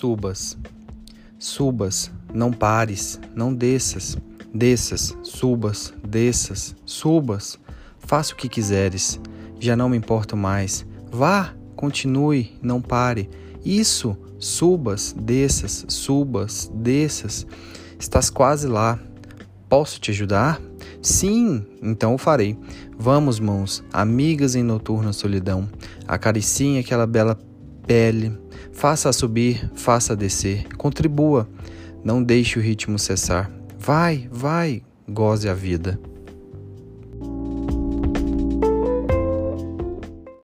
subas. Subas, não pares, não desças. Desças, subas, desças, subas. Faça o que quiseres, já não me importo mais. Vá, continue, não pare. Isso, subas, desças, subas, desças. Estás quase lá. Posso te ajudar? Sim, então o farei. Vamos, mãos, amigas em noturna solidão, acariciem aquela bela pele, faça-a subir, faça-a descer, contribua, não deixe o ritmo cessar. Vai, vai, goze a vida.